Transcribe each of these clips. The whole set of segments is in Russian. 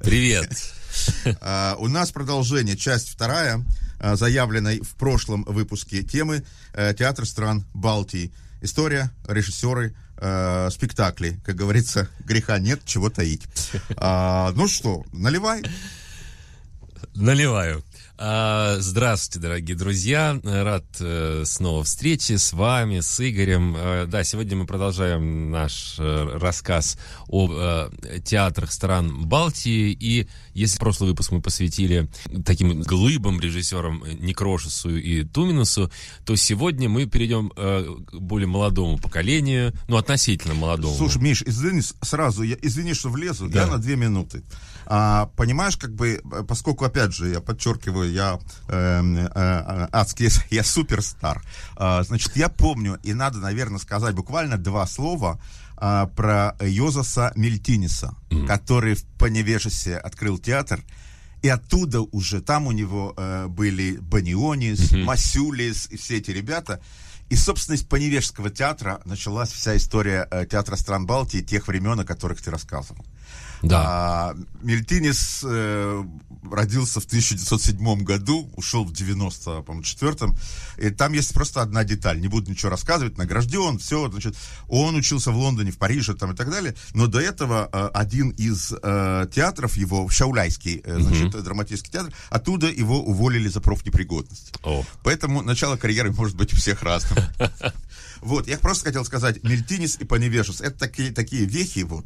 Привет. А, У нас продолжение, часть вторая, а, заявленной в прошлом выпуске темы э, «Театр стран Балтии». История, режиссеры, э, спектакли. Как говорится, греха нет, чего таить. А, Ну что, наливай. Наливаю. А, Здравствуйте, дорогие друзья. Рад э, снова встрече с вами, с Игорем. Э, Да, сегодня мы продолжаем наш э, рассказ о э, театрах стран Балтии. И если прошлый выпуск мы посвятили таким глыбам режиссерам Некрошесу и Туминусу, то сегодня мы перейдем к более молодому поколению, ну, относительно молодому. Слушай, Миш, извини, сразу, я, извини, что влезу, Да. я на две минуты. А, понимаешь, как бы, э, поскольку, опять же, я подчеркиваю, я эм, э, э, адский, я суперстар, А, значит, я помню, и надо, наверное, сказать буквально два слова а, про Йозаса Мельтиниса, который в Поневежесе открыл театр, и оттуда уже, там у него э, были Банионис, Масюлис и все эти ребята. И, собственно, из Поневежского театра началась вся история э, театра стран Балтии тех времен, о которых ты рассказывал. Да. А, Мельтинис э, родился в 1907 году, ушел в 94-м. И там есть просто одна деталь, не буду ничего рассказывать, награжден, все, значит, он учился в Лондоне, в Париже там и так далее, но до этого э, один из э, театров его, Шауляйский, э, значит, драматический театр, оттуда его уволили за профнепригодность. О. Поэтому начало карьеры может быть у всех разным. Вот, я просто хотел сказать, Мельтинис и Поневежес, это такие, такие вехи, вот.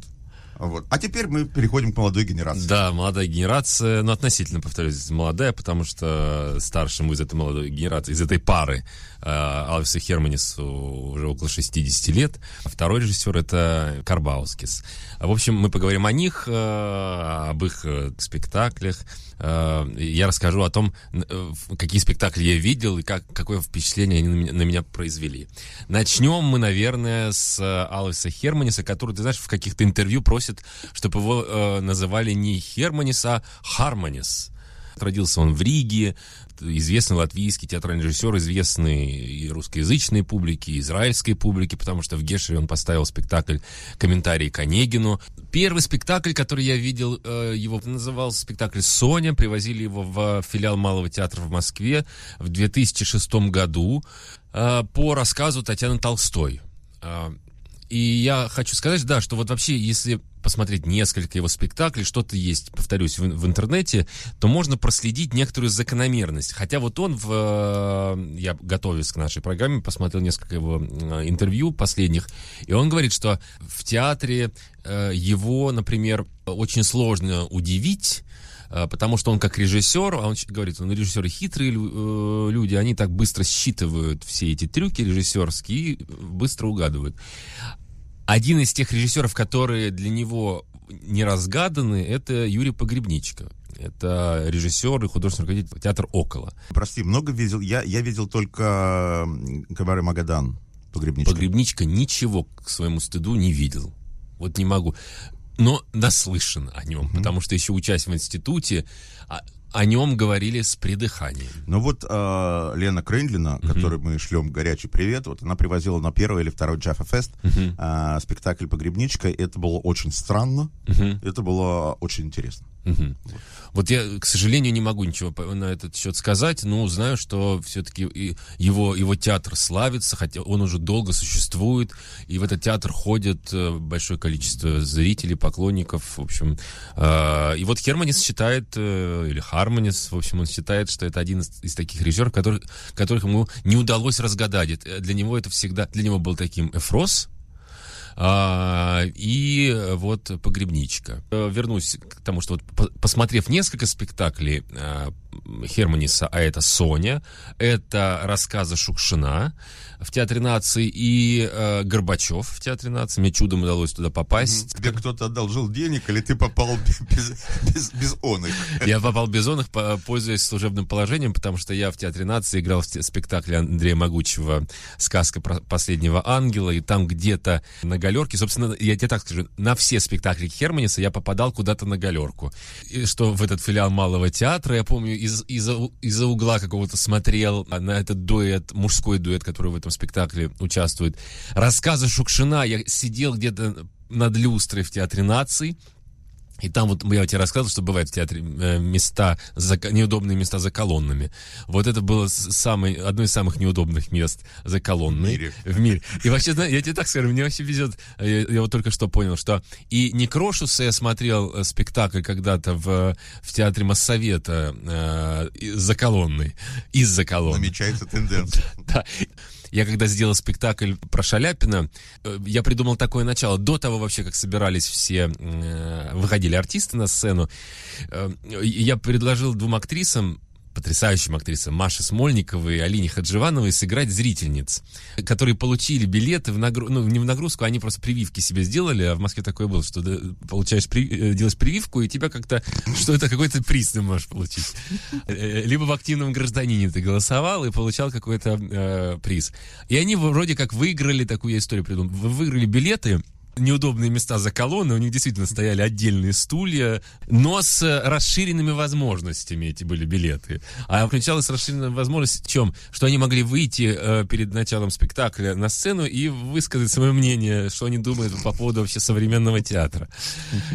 Вот. А теперь мы переходим к молодой генерации. Да, молодая генерация, ну, относительно, повторюсь, молодая, потому что старшему из этой молодой генерации, из этой пары, Алвису Херманису уже около 60 лет. Второй режиссер — это Карбаускис. В общем, мы поговорим о них, э, об их э, спектаклях. Э, Я расскажу о том, э, какие спектакли я видел и как, какое впечатление они на меня, на меня произвели. Начнем мы, наверное, с э, Алвиса Херманиса, который, ты знаешь, в каких-то интервью просит, чтобы его э, называли не Херманис, а Хармонис. Родился он в Риге, известный латвийский театральный режиссер, известный и русскоязычной публике, и израильской публике, потому что в Гешере он поставил спектакль «Комментарии к Онегину». Первый спектакль, который я видел, э, его назывался спектакль «Соня». Привозили его в филиал Малого театра в Москве в 2006 году э, по рассказу Татьяны Толстой. И я хочу сказать, да, что вот вообще, если посмотреть несколько его спектаклей, что-то есть, повторюсь, в, в интернете, то можно проследить некоторую закономерность. Хотя вот он, в, э, я готовясь к нашей программе, посмотрел несколько его э, интервью последних, и он говорит, что в театре э, его, например, очень сложно удивить, потому что он как режиссер, а он говорит, он режиссеры хитрые э, люди, они так быстро считывают все эти трюки режиссерские и быстро угадывают. Один из тех режиссеров, которые для него не разгаданы, это Юрий Погребничко. Это режиссер и художественный руководитель театра «Около». Прости, много видел, я, я видел только м, Кабаре Магадан, погребничка. Погребничка ничего к своему стыду не видел. Вот не могу. Но наслышан о нем, потому что еще учась в институте, а- о нем говорили с придыханием. Ну вот э, Лена Крендлина, которой мы шлем горячий привет, вот она привозила на первый или второй Джаффа Фест э, спектакль «Погребничка». Это было очень странно, это было очень интересно. Мгм. Вот я, к сожалению, не могу ничего на этот счет сказать, но знаю, что все-таки его, его театр славится, хотя он уже долго существует, и в этот театр ходит э, большое количество зрителей, поклонников, в общем. э, И вот Херманис считает, э, или Хармонис, в общем, он считает, что это один из, таких режиссеров, которых, которых ему не удалось разгадать. Для него это всегда, для него был таким Эфрос, а, и вот погребничка. Э, Вернусь к тому, что вот по- посмотрев несколько спектаклей а, Херманиса, а это Соня, это рассказы Шукшина в Театре нации и э, Горбачев в Театре нации. Мне чудом удалось туда попасть. Тебе кто-то одолжил денег, или ты попал без, без, без он их? Я попал без он их, по- пользуясь служебным положением, потому что я в Театре нации играл в спектакле Андрея Могучего «Сказка про последнего ангела», и там где-то на галерке, собственно, я тебе так скажу, на все спектакли Херманиса я попадал куда-то на галерку. И что в этот филиал Малого театра, я помню, из, у- из-за угла какого-то смотрел на этот дуэт, мужской дуэт, который в этом спектакле участвует. Рассказы Шукшина, я сидел где-то над люстрой в Театре наций, И там вот я тебе рассказывал, что бывают в театре э, места, за, неудобные места за колоннами. Вот это было самый, одно из самых неудобных мест за колонной. В мире. В мире. И вообще, я тебе так скажу, мне вообще везет, я, я вот только что понял, что и Некрошуса я смотрел э, спектакль когда-то в, в театре Моссовета э, за колонной, из-за колонны. Намечается тенденция. Да. Я когда сделал спектакль про Шаляпина, э, я придумал такое начало. До того вообще, как собирались все, э, выходили артисты на сцену, э, я предложил двум актрисам потрясающим актрисам Маше Смольниковой и Алине Хадживановой сыграть зрительниц, которые получили билеты в нагрузку, ну, не в нагрузку, они просто прививки себе сделали, а в Москве такое было, что ты получаешь, при... делаешь прививку, и тебя как-то, что это какой-то приз ты можешь получить. Либо в активном гражданине ты голосовал и получал какой-то э, приз. И они вроде как выиграли, такую историю придумал, выиграли билеты, неудобные места за колонной, у них действительно стояли отдельные стулья, но с расширенными возможностями эти были билеты. А включалась расширенная возможность в чем? Что они могли выйти э, перед началом спектакля на сцену и высказать свое мнение, что они думают по поводу вообще современного театра.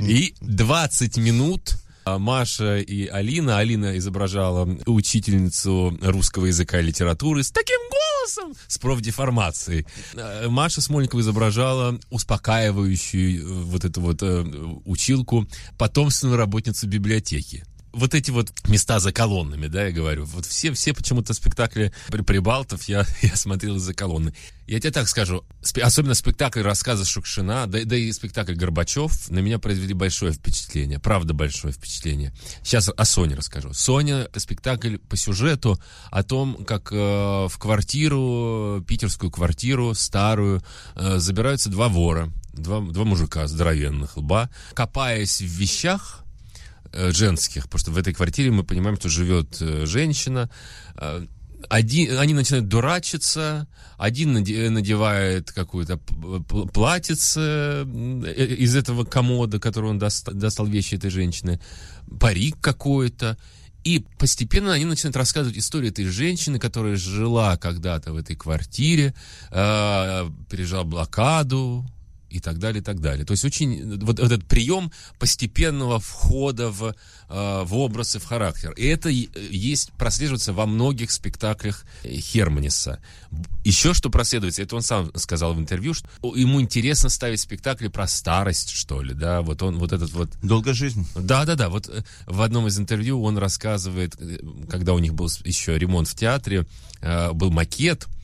И 20 минут а Маша и Алина. Алина изображала учительницу русского языка и литературы с таким голосом, с профдеформацией. А Маша Смольникова изображала успокаивающую э, вот эту вот э, училку, потомственную работницу библиотеки вот эти вот места за колоннами, да, я говорю, вот все, все почему-то спектакли при Прибалтов я, я смотрел из-за колонны. Я тебе так скажу, спе- особенно спектакль рассказа Шукшина, да, да и спектакль Горбачев на меня произвели большое впечатление, правда большое впечатление. Сейчас о Соне расскажу. Соня — спектакль по сюжету о том, как э, в квартиру, питерскую квартиру, старую, э, забираются два вора, два, два мужика здоровенных лба, копаясь в вещах, женских, потому что в этой квартире мы понимаем, что живет э, женщина. Э, Один, они начинают дурачиться, один наде- надевает какую-то платьице э, из этого комода, который он доста- достал вещи этой женщины, парик какой-то. И постепенно они начинают рассказывать историю этой женщины, которая жила когда-то в этой квартире, э, пережила блокаду, и так далее, и так далее. То есть очень вот этот прием постепенного входа в, э, в образ и в характер. И это есть, прослеживается во многих спектаклях э, Херманиса. Еще что проследуется, это он сам сказал в интервью, что ему интересно ставить спектакли про старость, что ли, да, вот он, вот этот вот Долгая жизнь. да, да, да. Вот э, в одном из интервью он рассказывает, э, когда у них был еще ремонт в театре, э, был макет, э,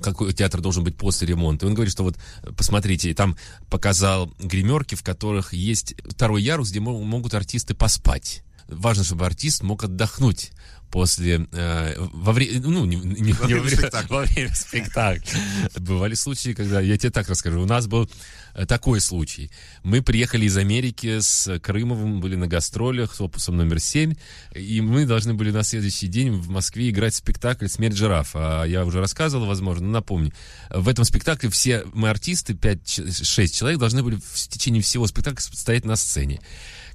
какой театр должен быть после ремонта. И он говорит, что вот, посмотрите, там показал гримерки, в которых есть второй ярус, где мо- могут артисты поспать. Важно, чтобы артист мог отдохнуть после э, во время ну не, не- Во не время спектакля. во время спектакля бывали случаи когда я тебе так расскажу у нас был э, такой случай мы приехали из Америки с Крымовым были на гастролях с опусом номер 7 и мы должны были на следующий день в Москве играть спектакль «Смерть жирафа». А я уже рассказывал, возможно, но напомню. В этом спектакле все мы артисты, 5-6 человек, должны были в течение всего спектакля стоять на сцене.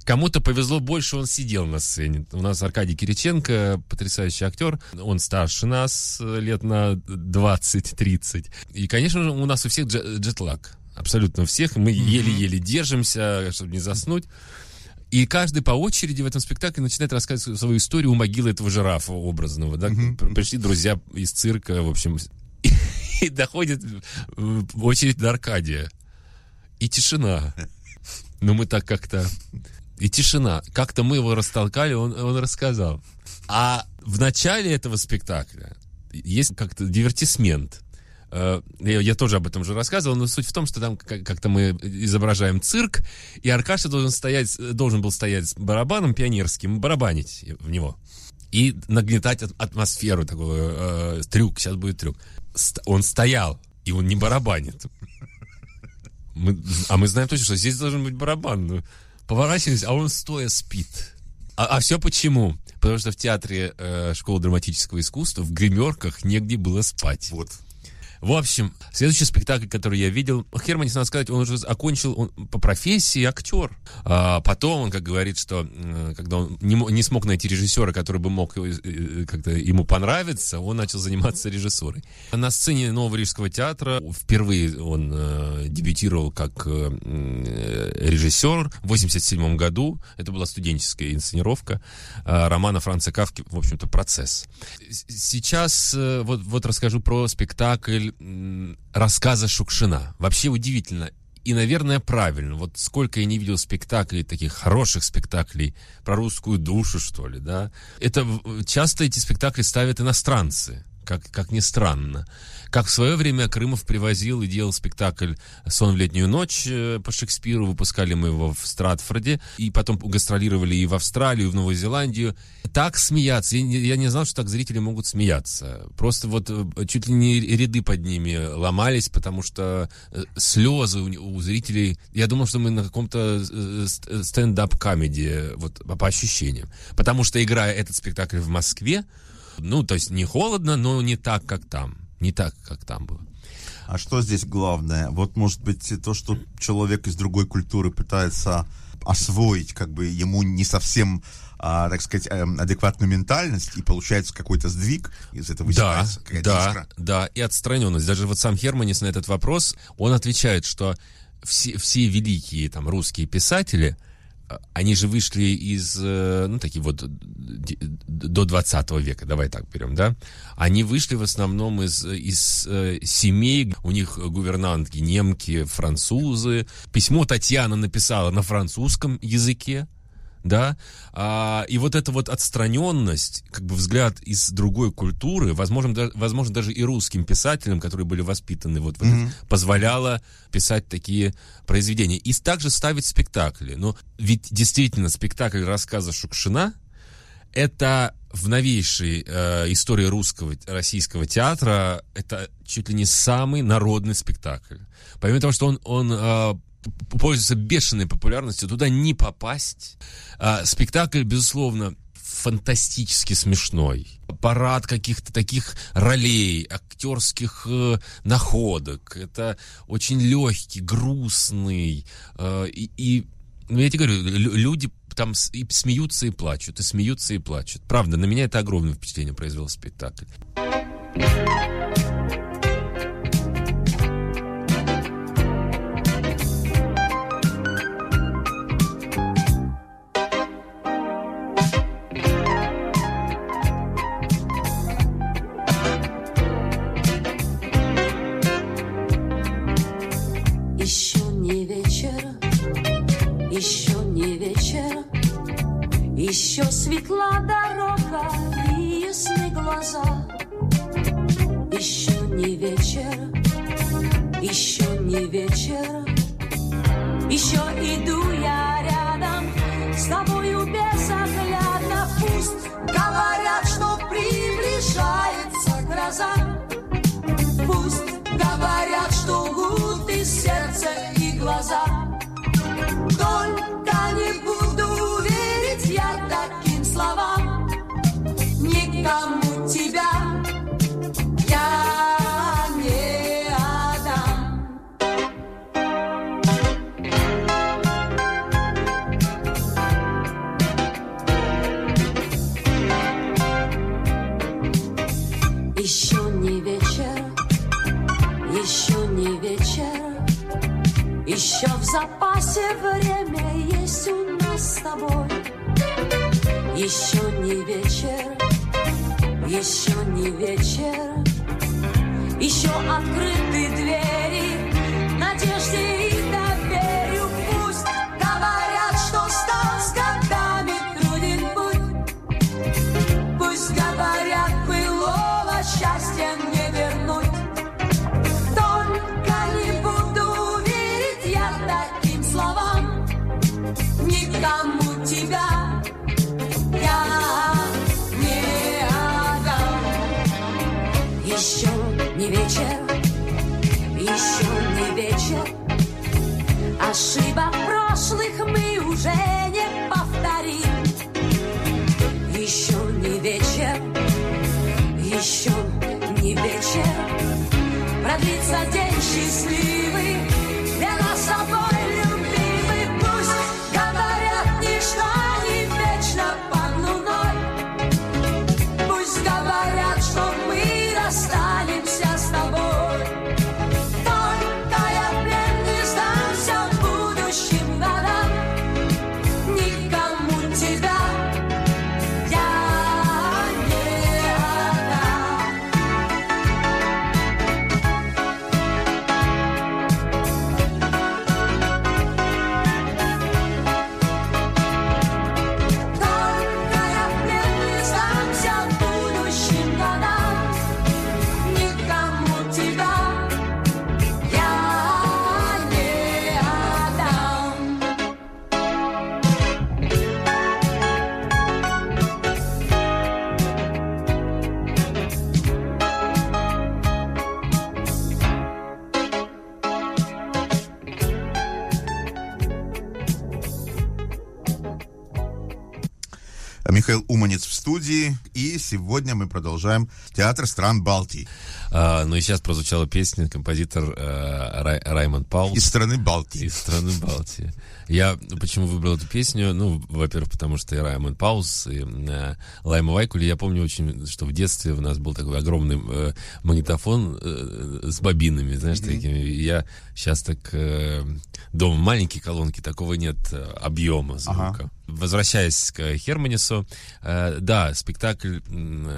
Кому-то повезло больше, он сидел на сцене. У нас Аркадий Кириченко, потрясающий актер. Он старше нас э, лет на 20-30. И, конечно же, у нас у всех дже- джетлаг. Абсолютно у всех. Мы еле-еле держимся, чтобы не заснуть. И каждый по очереди в этом спектакле начинает рассказывать свою историю у могилы этого жирафа образного. Да? П- Пришли друзья из цирка, в общем. И доходит э, очередь до Аркадия. И тишина. Но мы так как-то... И тишина. Как-то мы его растолкали, он, он рассказал. А в начале этого спектакля есть как-то дивертисмент. Э, Я, тоже об этом уже рассказывал, но суть в том, что там как- как-то мы изображаем цирк, и Аркаша должен, стоять, должен был стоять с барабаном пионерским, барабанить в него. И нагнетать атмосферу, такой э, трюк, сейчас будет трюк. Он стоял, и он не барабанит. Мы- а мы знаем точно, что здесь должен быть барабан. Поворачиваемся, а он стоя спит. А, все почему? Потому что в театре э, школы драматического искусства в гримерках негде было спать. Вот. В общем, следующий спектакль, который я видел, Херманис, надо сказать, он уже окончил он по профессии актер. А потом он, как говорит, что когда он не, не смог найти режиссера, который бы мог э, как-то ему понравиться, он начал заниматься режиссурой. На сцене Нового Рижского театра впервые он э, дебютировал как э, режиссер в 87 году. Это была студенческая инсценировка э, романа Франца Кавки, в общем-то, «Процесс». Сейчас э, вот, вот расскажу про спектакль рассказа Шукшина. Вообще удивительно. И, наверное, правильно. Вот сколько я не видел спектаклей, таких хороших спектаклей про русскую душу, что ли, да. Это часто эти спектакли ставят иностранцы, как, как ни странно. Как в свое время Крымов привозил и делал спектакль «Сон в летнюю ночь» э, по Шекспиру, выпускали мы его в Стратфорде, и потом гастролировали и в Австралию, и в Новую Зеландию. Так смеяться, я не, я не знал, что так зрители могут смеяться. Просто вот э, чуть ли не ряды под ними ломались, потому что э, слезы у, у зрителей... Я думал, что мы на каком-то stand-up comedy, вот по ощущениям. Потому что, играя этот спектакль в Москве, ну, то есть не холодно, но не так, как там не так, как там было. А что здесь главное? Вот, может быть, то, что человек из другой культуры пытается освоить, как бы ему не совсем а, так сказать, эм, адекватную ментальность, и получается какой-то сдвиг из этого Да, да, искра. да, и отстраненность. Даже вот сам Херманис на этот вопрос, он отвечает, что все, все великие там русские писатели – они же вышли из, э, ну, такие вот, до 20 века, давай так берем, да? Они вышли в основном из, из э, семей, у них гувернантки немки, французы. Письмо Татьяна написала на французском языке, да, а, и вот эта вот отстраненность, как бы взгляд из другой культуры, возможно, да, возможно даже и русским писателям, которые были воспитаны, вот, вот mm-hmm. позволяла писать такие произведения. И также ставить спектакли. Но ведь действительно спектакль рассказа Шукшина это в новейшей э, истории русского, российского театра, это чуть ли не самый народный спектакль. Помимо того, что он, он э, пользуется бешеной популярностью, туда не попасть. А, спектакль, безусловно, фантастически смешной. Парад каких-то таких ролей, актерских э, находок. Это очень легкий, грустный. Э, и, и, ну, я тебе говорю, люди там и смеются и плачут, и смеются и плачут. Правда, на меня это огромное впечатление произвел спектакль. не вечер. Еще иду я рядом с тобою безоглядно. Пусть говорят, что приближается гроза. Пусть говорят, что лгут и сердце, и глаза. Только не буду верить я таким словам. Никому Еще не вечер, еще не вечер, еще открыт. еще не вечер, продлится день счастливый. Михаил Уманец в студии, и сегодня мы продолжаем театр стран Балтии. А, ну и сейчас прозвучала песня композитор э, Рай- Раймонд Паулс. Из страны Балтии. Из страны Балтии. Я почему выбрал эту песню? Ну, во-первых, потому что и Раймонд Паулс, и э, Лайма Вайкули. Я помню очень, что в детстве у нас был такой огромный э, магнитофон э, с бобинами, знаешь, такими. И Я сейчас так... э, дома маленькие колонки, такого нет э, объема звука. Ага. Возвращаясь к Херманису, э, да, спектакль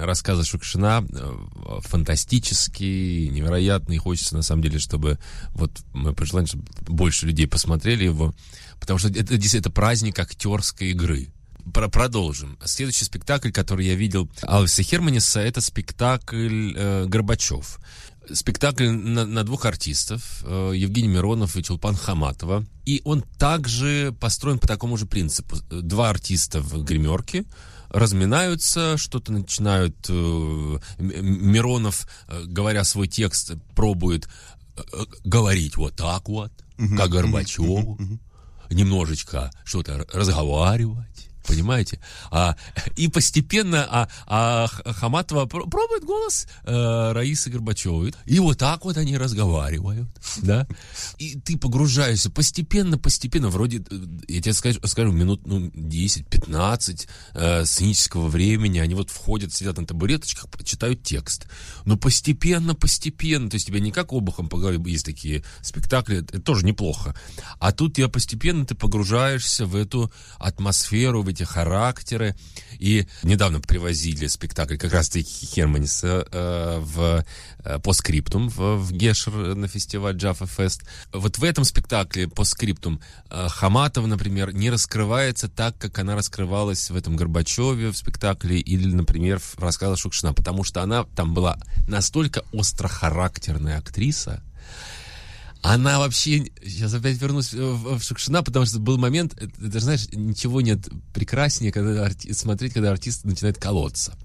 рассказа Шукшина э, фантастический, невероятный. Хочется, на самом деле, чтобы вот мы пожелаем, чтобы больше людей посмотрели его, потому что это это праздник актерской игры. Про- продолжим. Следующий спектакль, который я видел Алвиса Херманиса, это спектакль э, Горбачев. Спектакль на, на двух артистов, э, Евгений Миронов и Чулпан Хаматова. И он также построен по такому же принципу. Два артиста в гримерке разминаются, что-то начинают... э, Миронов, э, говоря свой текст, пробует говорить вот так вот, как Горбачеву немножечко что-то разговаривать. Понимаете? А, и постепенно а, а Хаматова пр- пробует голос э, Раисы Горбачевой. И вот так вот они разговаривают. Да? И ты погружаешься постепенно, постепенно. Вроде, э, я тебе скажу, скажу минут ну, 10-15 э, сценического времени. Они вот входят, сидят на табуреточках, читают текст. Но постепенно, постепенно. То есть тебя не как обухом по голове есть такие спектакли, это тоже неплохо. А тут тебя постепенно ты погружаешься в эту атмосферу, в эти характеры. И недавно привозили спектакль как раз-таки Херманиса э, в э, по скриптум в, в Гешер на фестиваль Джаффа Фест. Вот в этом спектакле по скриптум э, Хаматова, например, не раскрывается так, как она раскрывалась в этом Горбачеве в спектакле или, например, в рассказе Шукшина, потому что она там была настолько острохарактерная актриса, она вообще... Сейчас опять вернусь в, в Шукшина, потому что был момент, это, это, знаешь, ничего нет прекраснее, когда арти- смотреть, когда артист начинает колоться.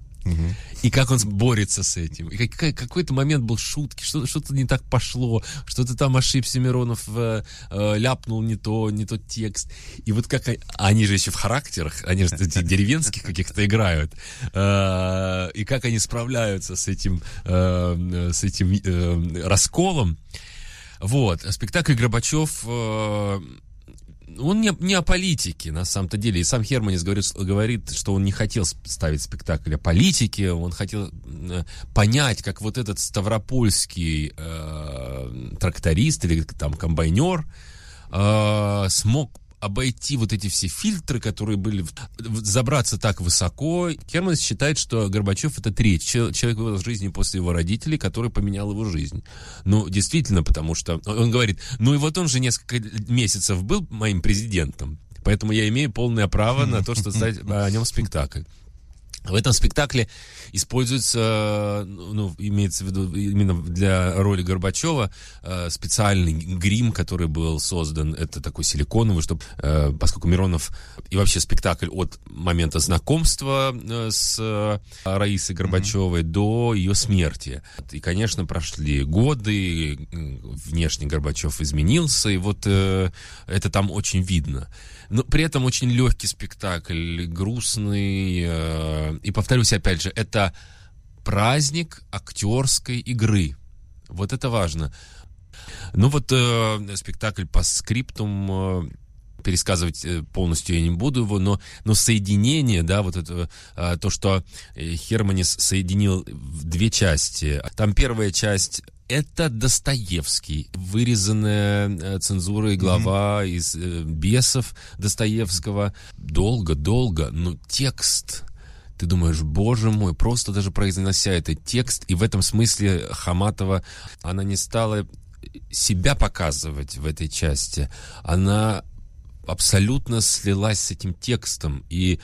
И как он борется с этим. И как- какой-то момент был шутки, что, что-то не так пошло, что-то там ошибся Миронов, э, э, ляпнул не то, не тот текст. И вот как... они- Они же еще в характерах, они же эти деревенских каких-то играют. Э, И как они справляются с этим, э, с этим э, расколом. Вот, спектакль Горбачев, э, он не, не о политике, на самом-то деле. И сам Херманис говорит, говорит, что он не хотел ставить спектакль о политике, он хотел э, понять, как вот этот ставропольский э, тракторист или там комбайнер э, смог обойти вот эти все фильтры, которые были, в- в- забраться так высоко. Керманс считает, что Горбачев это третий чел- человек в его жизни после его родителей, который поменял его жизнь. Ну, действительно, потому что он говорит, ну и вот он же несколько месяцев был моим президентом, поэтому я имею полное право на то, что ставить о нем спектакль. В этом спектакле используется, ну, имеется в виду именно для роли Горбачева э, специальный грим, который был создан. Это такой силиконовый, чтобы, э, поскольку Миронов и вообще спектакль от момента знакомства э, с э, Раисой Горбачевой до ее смерти. И, конечно, прошли годы, внешне Горбачев изменился, и вот э, это там очень видно. Но при этом очень легкий спектакль, грустный. И повторюсь опять же, это праздник актерской игры. Вот это важно. Ну вот э, спектакль по скриптум э, пересказывать э, полностью я не буду его, но, но соединение, да, вот это, э, то, что э, Херманис соединил в две части. Там первая часть это Достоевский, вырезанная цензурой глава mm-hmm. из э, «Бесов» Достоевского. Долго-долго, но текст ты думаешь, боже мой, просто даже произнося этот текст, и в этом смысле Хаматова, она не стала себя показывать в этой части, она абсолютно слилась с этим текстом, и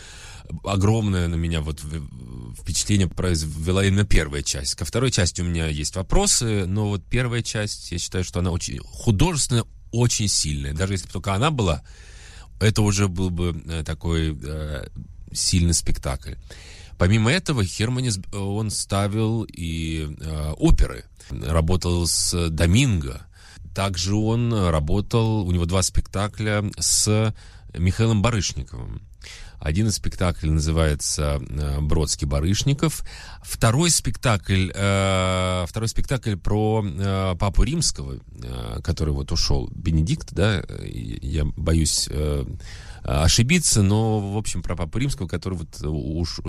огромное на меня вот впечатление произвела именно первая часть. Ко второй части у меня есть вопросы, но вот первая часть, я считаю, что она очень художественно очень сильная. Даже если бы только она была, это уже был бы э, такой э, сильный спектакль. Помимо этого, Херманис, он ставил и э, оперы. Работал с Доминго. Также он работал, у него два спектакля с Михаилом Барышниковым. Один из спектаклей называется э, «Бродский Барышников». Второй спектакль, э, второй спектакль про э, Папу Римского, э, который вот ушел, Бенедикт, да, я боюсь э, ошибиться, но, в общем, про Папу Римского, который вот уш,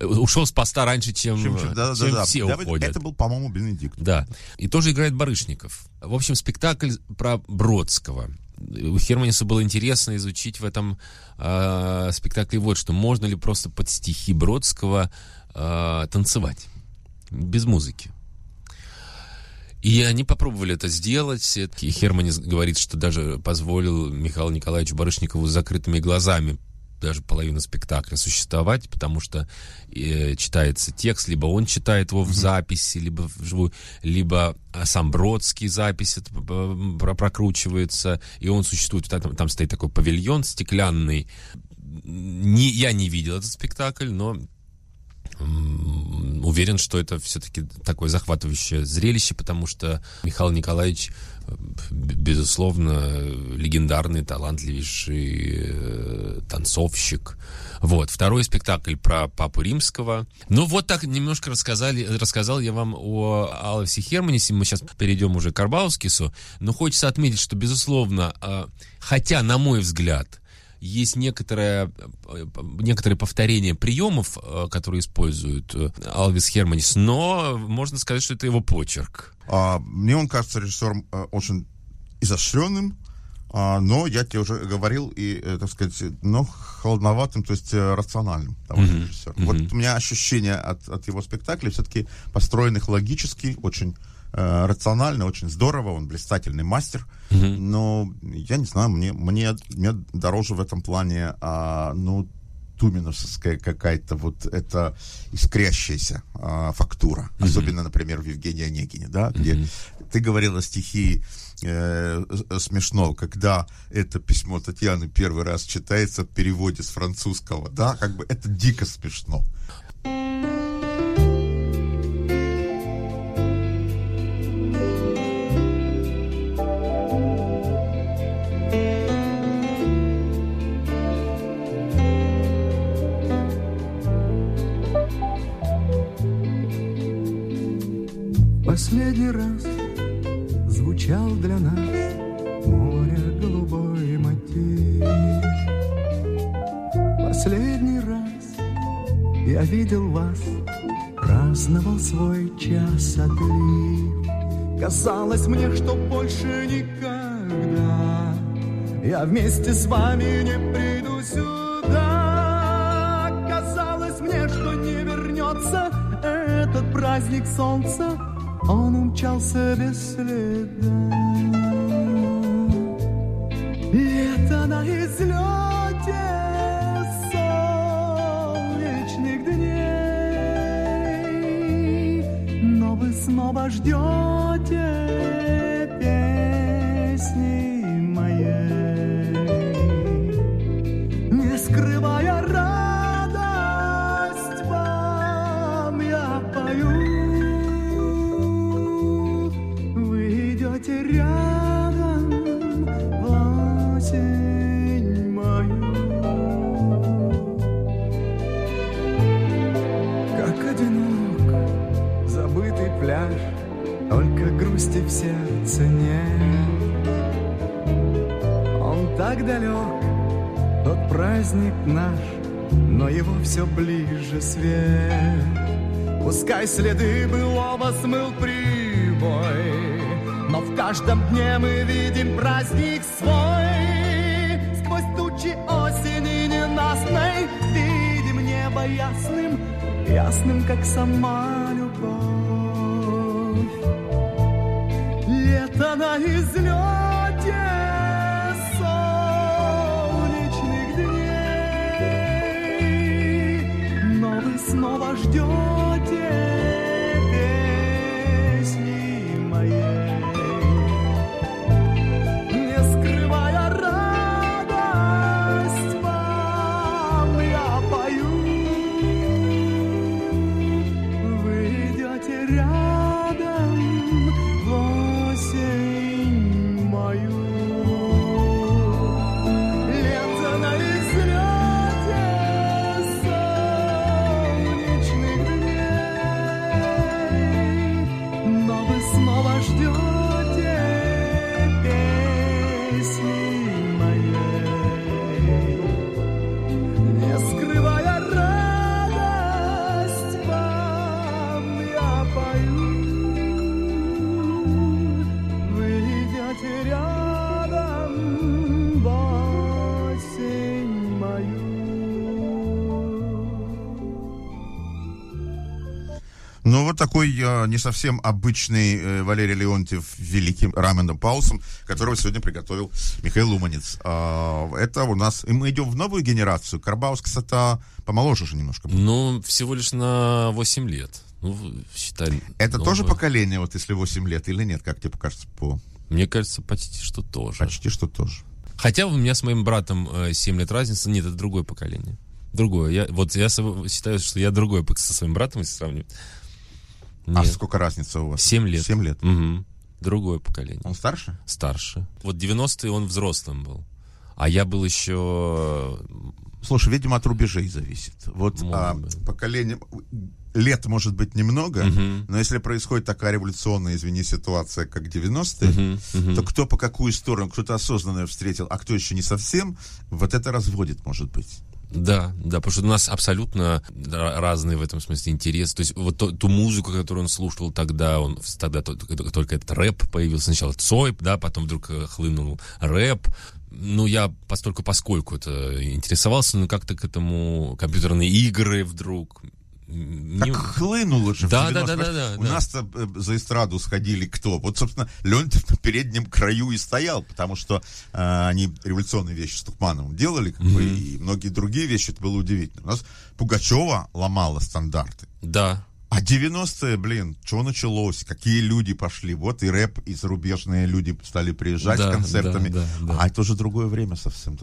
ушел с поста раньше, чем, чем, чем, да, чем да, все да. уходят. Это был, по-моему, Бенедикт. Да. И тоже играет Барышников. В общем, спектакль про Бродского у Херманиса было интересно изучить в этом э, спектакле вот что. Можно ли просто под стихи Бродского э, танцевать без музыки? И они попробовали это сделать. И Херманис говорит, что даже позволил Михаилу Николаевичу Барышникову с закрытыми глазами даже половину спектакля существовать, потому что э, читается текст, либо он читает его в записи, либо вживую, либо а, сам Бродский запись это, прокручивается, и он существует, там, там стоит такой павильон стеклянный. Не, я не видел этот спектакль, но уверен, что это все-таки такое захватывающее зрелище, потому что Михаил Николаевич, э, безусловно, легендарный, талантливейший э, танцовщик. Вот. Второй спектакль про Папу Римского. Ну, вот так немножко рассказали, рассказал я вам о Алвисе Херманисе. Мы сейчас перейдем уже к Арбаускису. Но хочется отметить, что, безусловно, э, хотя, на мой взгляд, есть некоторое, некоторые повторения приемов, э, которые использует э, Алвис Херманис, но можно сказать, что это его почерк. А, мне он кажется режиссером э, очень изощренным, а, но я тебе уже говорил и, так сказать, но холодноватым, то есть рациональным. Mm-hmm. Mm-hmm. Вот у меня ощущение от, от его спектаклей все-таки построенных логически, очень э, рационально, очень здорово, он блистательный мастер, mm-hmm. но я не знаю, мне, мне, мне дороже в этом плане, а, ну, туминовская какая-то вот эта искрящаяся а, фактура. Mm-hmm. Особенно, например, в Евгении Онегине, да, где mm-hmm. ты говорила стихи э, смешно, когда это письмо Татьяны первый раз читается в переводе с французского, да, как бы это дико смешно. Казалось мне, что больше никогда я вместе с вами не приду сюда. Казалось мне, что не вернется этот праздник солнца он умчался без следа. знаю, вы идете рядом в осень мою. Как одинок забытый пляж, только грусти в сердце нет. Он так далек, тот праздник наш, но его все ближе свет. Пускай следы былого смыл прибой, но в каждом дне мы видим праздник свой. Сквозь тучи осени ненастной видим небо ясным, ясным, как сама вот такой э, не совсем обычный э, Валерий Леонтьев великим раменом Паусом, которого сегодня приготовил Михаил Луманец. А, это у нас... И мы идем в новую генерацию. Карбаускас это помоложе же немножко. Ну, всего лишь на 8 лет. Ну, считай... Это новое. тоже поколение, вот если 8 лет или нет, как тебе покажется, по... Мне кажется, почти что тоже. Почти что тоже. Хотя у меня с моим братом э, 7 лет разница. Нет, это другое поколение. Другое. Я, вот я считаю, что я другое пок- со своим братом, если сравнивать. А Нет. сколько разница у вас? 7 лет. 7 лет. Мгм. Другое поколение. Он старше? Старше. Вот 90-е он взрослым был. А я был еще... Слушай, видимо, от рубежей зависит. Вот Может а, быть. поколение... Лет может быть немного, Мгм. но если происходит такая революционная, извини, ситуация, как 90-е, Мгм, мгм. то кто по какую сторону, кто-то осознанно встретил, а кто еще не совсем, вот это разводит, может быть. Да, да, потому что у нас абсолютно ра- разные в этом смысле интересы. То есть вот то- ту музыку, которую он слушал тогда, он тогда то- то- только этот рэп появился. Сначала Цой, да, потом вдруг э, хлынул рэп. Ну, я постольку поскольку это интересовался, но как-то к этому компьютерные игры вдруг. Так не- хлынуло же в Да, 90-е. да, да, да, да, У да. нас-то э, за эстраду сходили кто? Вот, собственно, Леонтьев на переднем краю и стоял, потому что э, они революционные вещи с Тухмановым делали, как бы, и многие другие вещи, это было удивительно. У нас Пугачева ломала стандарты. Да, А 90-е, блин, что началось? Какие люди пошли? Вот и рэп, и зарубежные люди стали приезжать Да, с концертами. да, да, да. А это уже другое время совсем.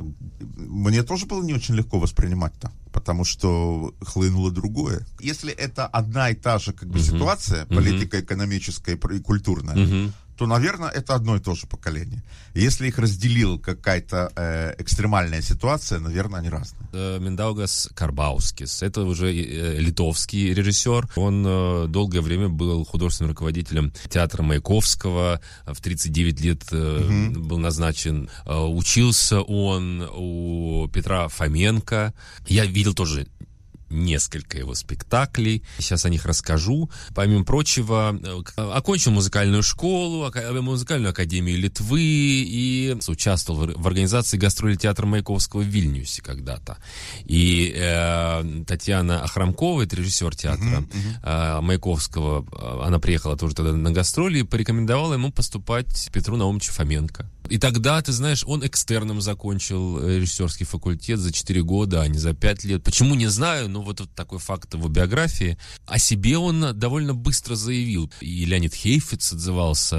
Мне тоже было не очень легко воспринимать-то, потому что хлынуло другое. Если это одна и та же как бы, ситуация, политико-экономическая и культурная, Мгм. то, наверное, это одно и то же поколение. Если их разделила какая-то э, экстремальная ситуация, наверное, они разные. Э, Миндаугас Карбаускис. Это уже э, литовский режиссер. Он э, долгое время был художественным руководителем театра Маяковского. В 39 лет э, был назначен. Учился он у Петра Фоменко. Я видел тоже несколько его спектаклей. Сейчас о них расскажу. Помимо прочего, э, окончил музыкальную школу, ака- музыкальную академию Литвы и участвовал в ор- в организации гастроли театра Маяковского в Вильнюсе когда-то. И э, Татьяна Охрамкова, это режиссер театра э, Маяковского, э, она приехала тоже тогда на гастроли и порекомендовала ему поступать Петру Наумовичу Фоменко. И тогда, ты знаешь, он экстерном закончил э, режиссерский факультет за 4 года, а не за 5 лет. Почему, не знаю, но вот, вот такой факт в биографии. О себе он довольно быстро заявил. И Леонид Хейфиц отзывался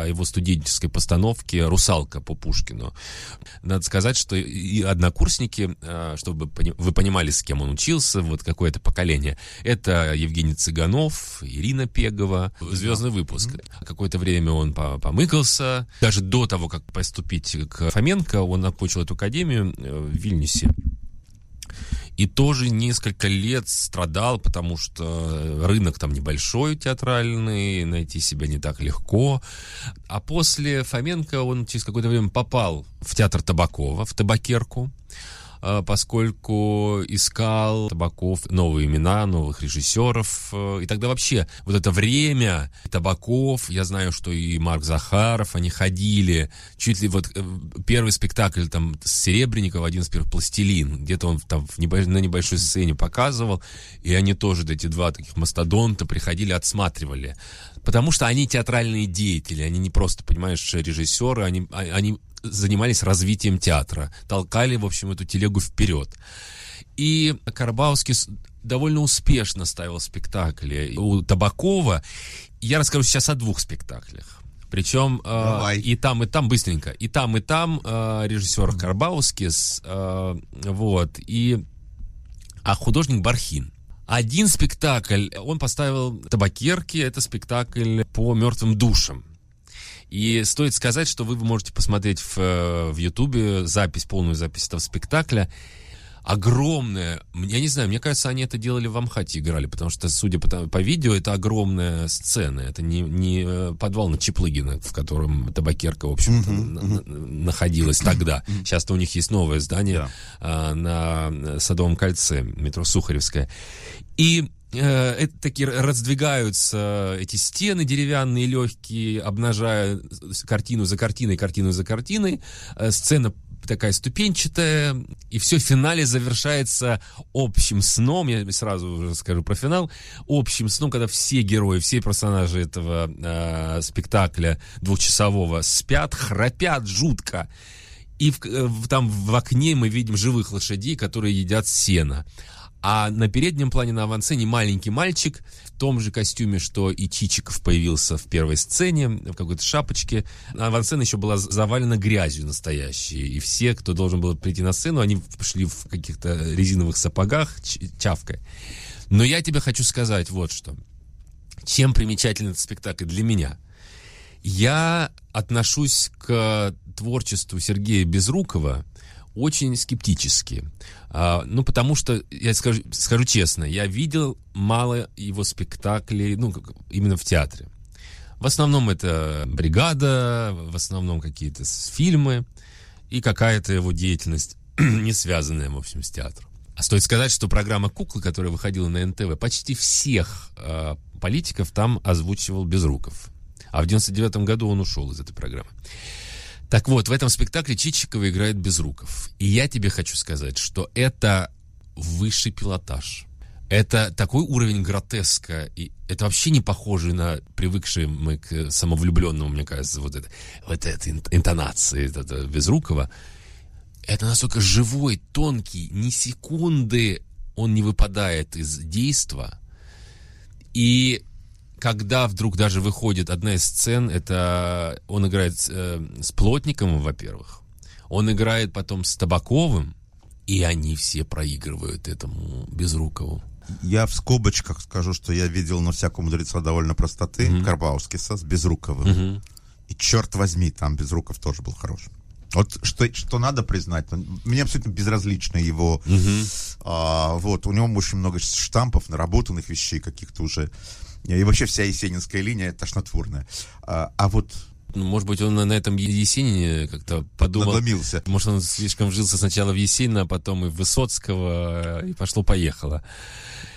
о его студенческой постановке «Русалка» по Пушкину. Надо сказать, что и однокурсники, э, чтобы вы понимали, с кем он учился, вот какое-то поколение, это Евгений Цыганов, Ирина Пегова, звездный выпуск. Какое-то время он по- помыкался. Даже до того, как поступить к Фоменко, он окончил эту академию э, в Вильнюсе. И тоже несколько лет страдал, потому что рынок там небольшой театральный, найти себя не так легко. А после Фоменко он через какое-то время попал в театр Табакова, в Табакерку, поскольку искал Табаков новые имена, новых режиссеров. э, И тогда вообще вот это время Табаков, я знаю, что и Марк Захаров, они ходили, чуть ли вот э, первый спектакль там с Серебренникова, один из первых «Пластилин», где-то он там в небо- на небольшой сцене показывал, и они тоже, эти два таких мастодонта, приходили, отсматривали. Потому что они театральные деятели, они не просто, понимаешь, режиссеры, они, а- они занимались развитием театра, толкали, в общем, эту телегу вперед. И Карбауский довольно успешно ставил спектакли. У Табакова я расскажу сейчас о двух спектаклях. Причем э, и там, и там быстренько. И там, и там э, режиссер Карбаускис, э, вот, и а художник Бархин. Один спектакль он поставил «Табакерки», это спектакль по мертвым душам. И стоит сказать, что вы можете посмотреть в, э, в Ютубе запись, полную запись этого спектакля. Огромная, я не знаю, мне кажется, они это делали в Амхате, играли, потому что, судя по, по видео, это огромная сцена. Это не, не э, подвал на Чеплыгина, в котором табакерка, в общем-то, на- на- находилась тогда. Сейчас-то у них есть новое здание Да. а, на Садовом кольце, метро Сухаревская. И это такие раздвигаются эти стены деревянные, легкие, обнажая картину за картиной, картину за картиной. Э, сцена такая ступенчатая, и все в финале завершается общим сном, я сразу уже скажу про финал, общим сном, когда все герои, все персонажи этого э, спектакля двухчасового спят, храпят жутко. И в- э, в- там в окне мы видим живых лошадей, которые едят сено. А на переднем плане на авансцене маленький мальчик в том же костюме, что и Чичиков появился в первой сцене, в какой-то шапочке. Авансцена еще была завалена грязью настоящей. И все, кто должен был прийти на сцену, они шли в каких-то резиновых сапогах, чавкой. Но я тебе хочу сказать вот что. Чем примечателен этот спектакль для меня? Я отношусь к творчеству Сергея Безрукова очень скептически. А, ну, потому что, я скажу, скажу честно, я видел мало его спектаклей, ну, именно в театре. В основном это бригада, в основном какие-то фильмы и какая-то его деятельность, не связанная, в общем, с театром. А стоит сказать, что программа «Куклы», которая выходила на НТВ, почти всех э, политиков там озвучивал Безруков. А в 99 году он ушел из этой программы. Так вот, в этом спектакле Чичикова играет Безруков. И я тебе хочу сказать, что это высший пилотаж. Это такой уровень гротеска, и это вообще не похоже на привыкшие мы к самовлюбленному, мне кажется, вот это, вот ин- интонации это, это Безрукова. Это настолько живой, тонкий, ни секунды он не выпадает из действа. И когда вдруг даже выходит одна из сцен, это он играет э, с Плотниковым, во-первых, он играет потом с Табаковым, и они все проигрывают этому Безрукову. Я в скобочках скажу, что я видел на всяком мудреца довольно простоты Карбаускиса с Безруковым. И черт возьми, там Безруков тоже был хорош. Вот что, что надо признать, мне абсолютно безразлично его. а, вот, у него очень много штампов, наработанных вещей каких-то уже. И вообще вся есенинская линия тошнотворная. А, а вот Ну, может быть, он на этом Есенине как-то подумал... надломился. Может, он слишком вжился сначала в Есенина, а потом и в Высоцкого, и пошло-поехало.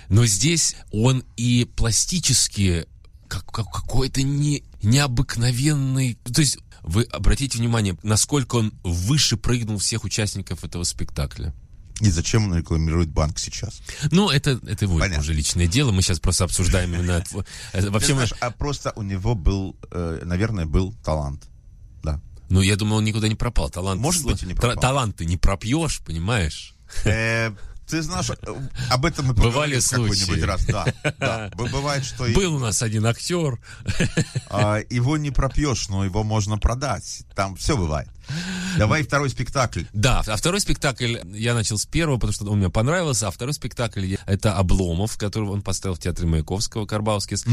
Но здесь он и пластически как, как какой-то не, необыкновенный... То есть вы обратите внимание, насколько он выше прыгнул всех участников этого спектакля. И зачем он рекламирует банк сейчас? Ну, это, это его Понятно. уже личное дело. Мы сейчас просто обсуждаем именно... это. Э, мы- знаешь, а просто у него был, э, наверное, был талант. Да. ну, я думаю, он никуда не пропал. Талант, Может быть, не пропал. Талант ты не пропьешь, понимаешь? Э, Ты знаешь, об этом мы Бывали какой-нибудь случаи. раз. Да, да. Бывает, что Был у нас один актер. а, его не пропьешь, но его можно продать. Там все бывает. Давай второй спектакль. Да, а второй спектакль я начал с первого, потому что он мне понравился, а второй спектакль это «Обломов», который он поставил в театре Маяковского, Карбаускис.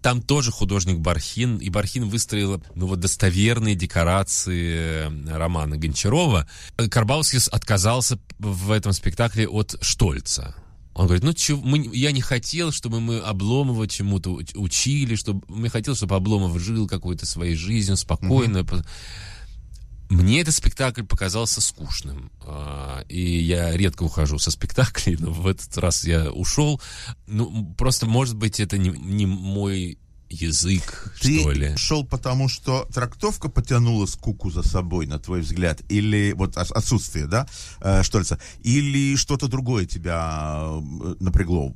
Там тоже художник Бархин, и Бархин выстроил, ну вот, достоверные декорации э, романа Гончарова. Карбаускис отказался в этом спектакле от Штольца. Он говорит, ну чё, мы, я не хотел, чтобы мы Обломова чему-то уч- учили, чтобы, мне хотел, чтобы Обломов жил какой-то своей жизнью спокойно. Мне этот спектакль показался скучным. А, И я редко ухожу со спектаклей, но в этот раз я ушел. Ну, просто, может быть, это не, не мой язык, Ты что ли. шел потому, что трактовка потянула скуку за собой, на твой взгляд, или вот отсутствие, да, э, Штольца, или что-то другое тебя э, напрягло?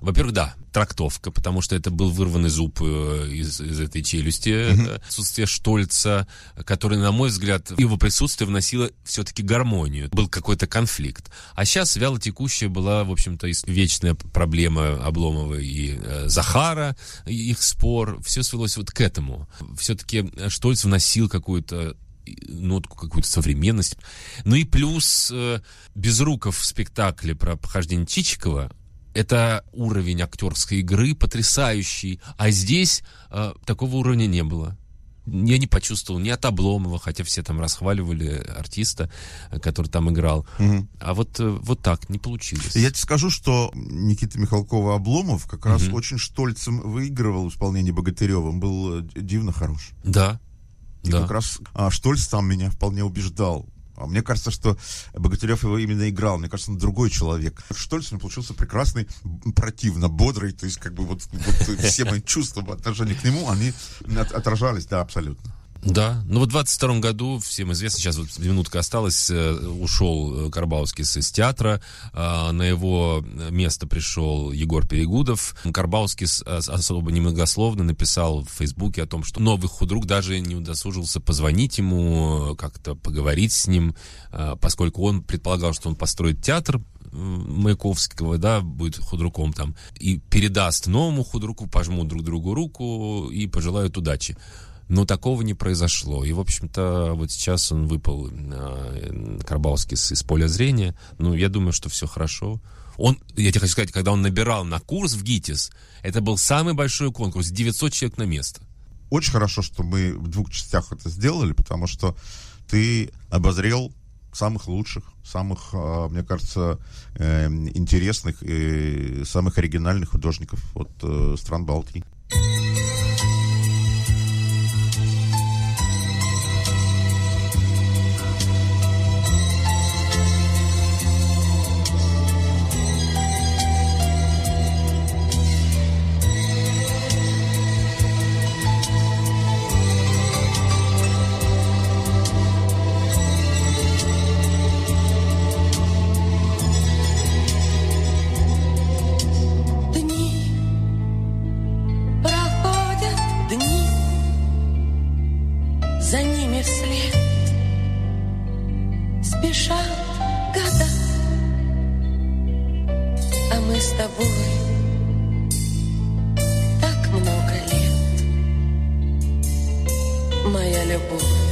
Во-первых, да, трактовка, потому что это был вырванный зуб э, из, из этой челюсти. э, Отсутствие Штольца, который, на мой взгляд, его присутствие вносило все-таки гармонию. Был какой-то конфликт. А сейчас вяло текущая была, в общем-то, вечная проблема Обломова и э, Захара, их спор. Все свелось вот к этому. Все-таки Штольц вносил какую-то нотку, какую-то современность. Ну и плюс э, Безруков в спектакле про похождение Чичикова это уровень актерской игры потрясающий, а здесь э, такого уровня не было. Я не почувствовал ни от Обломова, хотя все там расхваливали артиста, э, который там играл. А вот, э, вот так не получилось. Я тебе скажу, что Никита Михалкова-Обломов как раз очень Штольцем выигрывал в исполнении Богатыревым, был э, дивно хорош. Да. И да. как раз а, Штольц там меня вполне убеждал. А мне кажется, что Богатырев его именно играл. Мне кажется, он другой человек. Штольц у меня получился прекрасный, противно, бодрый. То есть, как бы вот, вот все мои чувства по отношению к нему, они от- отражались, да, абсолютно. Да, ну вот в 22 году, всем известно, сейчас вот минутка осталась, э, ушел э, Карбаускис из театра, а, на его место пришел Егор Перегудов. Карбаускис э, особо немногословно написал в Фейсбуке о том, что новый худрук даже не удосужился позвонить ему, э, как-то поговорить с ним, э, поскольку он предполагал, что он построит театр, э, Маяковского, да, будет худруком там, и передаст новому худруку, пожмут друг другу руку и пожелают удачи. Но такого не произошло. И, в общем-то, вот сейчас он выпал э, Карбауский из поля зрения. Ну, я думаю, что все хорошо. Он, я тебе хочу сказать, когда он набирал на курс в ГИТИС, это был самый большой конкурс, 900 человек на место. Очень хорошо, что мы в двух частях это сделали, потому что ты обозрел самых лучших, самых, а, мне кажется, э, интересных и самых оригинальных художников от э, стран Балтии. Спешат года, а мы с тобой так много лет, моя любовь,